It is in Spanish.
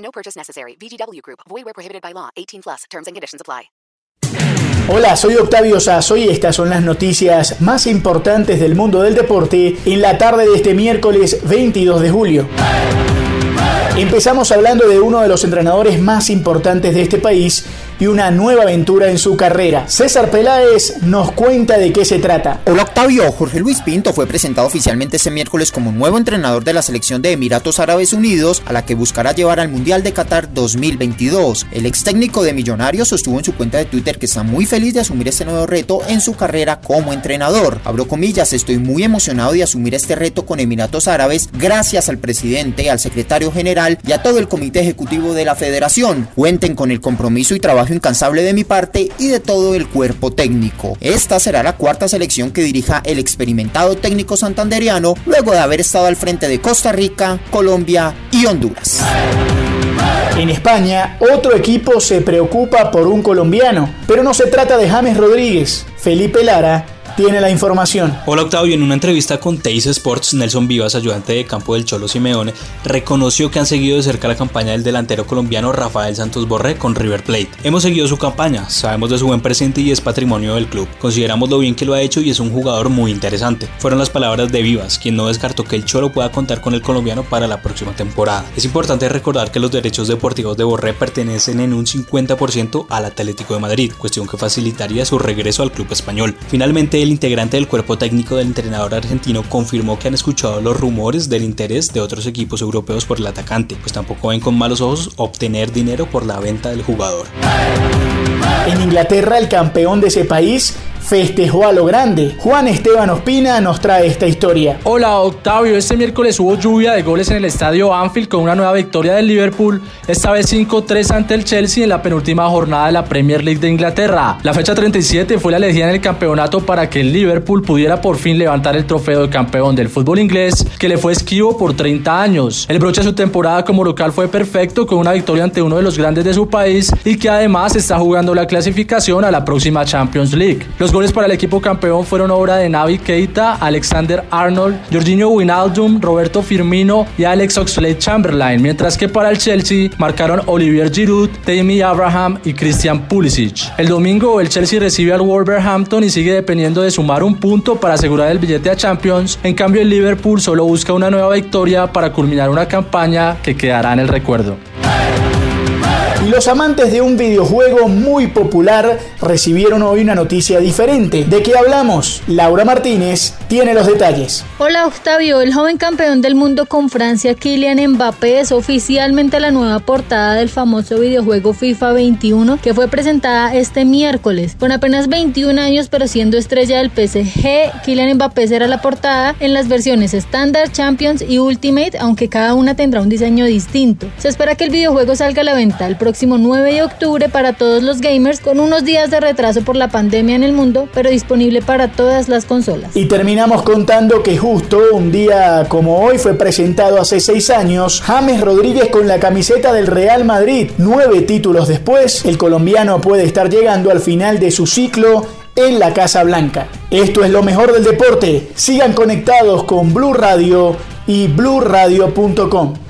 No purchase necessary. VGW Group. Void where prohibited by law. 18 plus. Terms and conditions apply. Hola, soy Octavio Sazo y estas son las noticias más importantes del mundo del deporte en la tarde de este miércoles 22 de julio. Empezamos hablando de uno de los entrenadores más importantes de este país y una nueva aventura en su carrera. César Peláez nos cuenta de qué se trata. Hola Octavio, Jorge Luis Pinto fue presentado oficialmente este miércoles como nuevo entrenador de la selección de Emiratos Árabes Unidos a la que buscará llevar al Mundial de Qatar 2022. El ex técnico de Millonarios sostuvo en su cuenta de Twitter que está muy feliz de asumir este nuevo reto en su carrera como entrenador. Abro comillas, estoy muy emocionado de asumir este reto con Emiratos Árabes gracias al presidente, al secretario general y a todo el comité ejecutivo de la federación. Cuenten con el compromiso y trabajo incansable de mi parte y de todo el cuerpo técnico. Esta será la cuarta selección que dirija el experimentado técnico santanderiano luego de haber estado al frente de Costa Rica, Colombia y Honduras. En España, otro equipo se preocupa por un colombiano, pero no se trata de James Rodríguez. Felipe Lara tiene la información. Hola Octavio, en una entrevista con Teis Sports, Nelson Vivas, ayudante de campo del Cholo Simeone, reconoció que han seguido de cerca la campaña del delantero colombiano Rafael Santos Borré con River Plate. Hemos seguido su campaña, sabemos de su buen presente y es patrimonio del club. Consideramos lo bien que lo ha hecho y es un jugador muy interesante. Fueron las palabras de Vivas, quien no descartó que el Cholo pueda contar con el colombiano para la próxima temporada. Es importante recordar que los derechos deportivos de Borré pertenecen en un 50% al Atlético de Madrid, cuestión que facilitaría su regreso al club español. Finalmente, el integrante del cuerpo técnico del entrenador argentino confirmó que han escuchado los rumores del interés de otros equipos europeos por el atacante, pues tampoco ven con malos ojos obtener dinero por la venta del jugador. En Inglaterra, el campeón de ese país festejó a lo grande. Juan Esteban Ospina nos trae esta historia. Hola Octavio, este miércoles hubo lluvia de goles en el estadio Anfield con una nueva victoria del Liverpool, esta vez 5-3 ante el Chelsea en la penúltima jornada de la Premier League de Inglaterra. La fecha 37 fue la elegida en el campeonato para que el Liverpool pudiera por fin levantar el trofeo de campeón del fútbol inglés que le fue esquivo por 30 años. El broche de su temporada como local fue perfecto con una victoria ante uno de los grandes de su país y que además está jugando la clasificación a la próxima Champions League. Los goles para el equipo campeón fueron obra de Navi Keita, Alexander Arnold, Jorginho Wijnaldum, Roberto Firmino y Alex Oxlade-Chamberlain, mientras que para el Chelsea marcaron Olivier Giroud, Tammy Abraham y Christian Pulisic. El domingo el Chelsea recibe al Wolverhampton y sigue dependiendo de sumar un punto para asegurar el billete a Champions. En cambio el Liverpool solo busca una nueva victoria para culminar una campaña que quedará en el recuerdo. Los amantes de un videojuego muy popular recibieron hoy una noticia diferente. ¿De qué hablamos? Laura Martínez tiene los detalles. Hola Octavio, el joven campeón del mundo con Francia, Kylian Mbappé, es oficialmente la nueva portada del famoso videojuego FIFA 21 que fue presentada este miércoles. Con apenas 21 años pero siendo estrella del PSG, Kylian Mbappé será la portada en las versiones Standard, Champions y Ultimate, aunque cada una tendrá un diseño distinto. Se espera que el videojuego salga a la venta el próximo 9 de octubre para todos los gamers con unos días de retraso por la pandemia en el mundo, pero disponible para todas las consolas. Y terminamos contando que justo un día como hoy fue presentado hace 6 años James Rodríguez con la camiseta del Real Madrid. Nueve títulos después, el colombiano puede estar llegando al final de su ciclo en la Casa Blanca. Esto es lo mejor del deporte. Sigan conectados con Blue Radio y bluradio.com.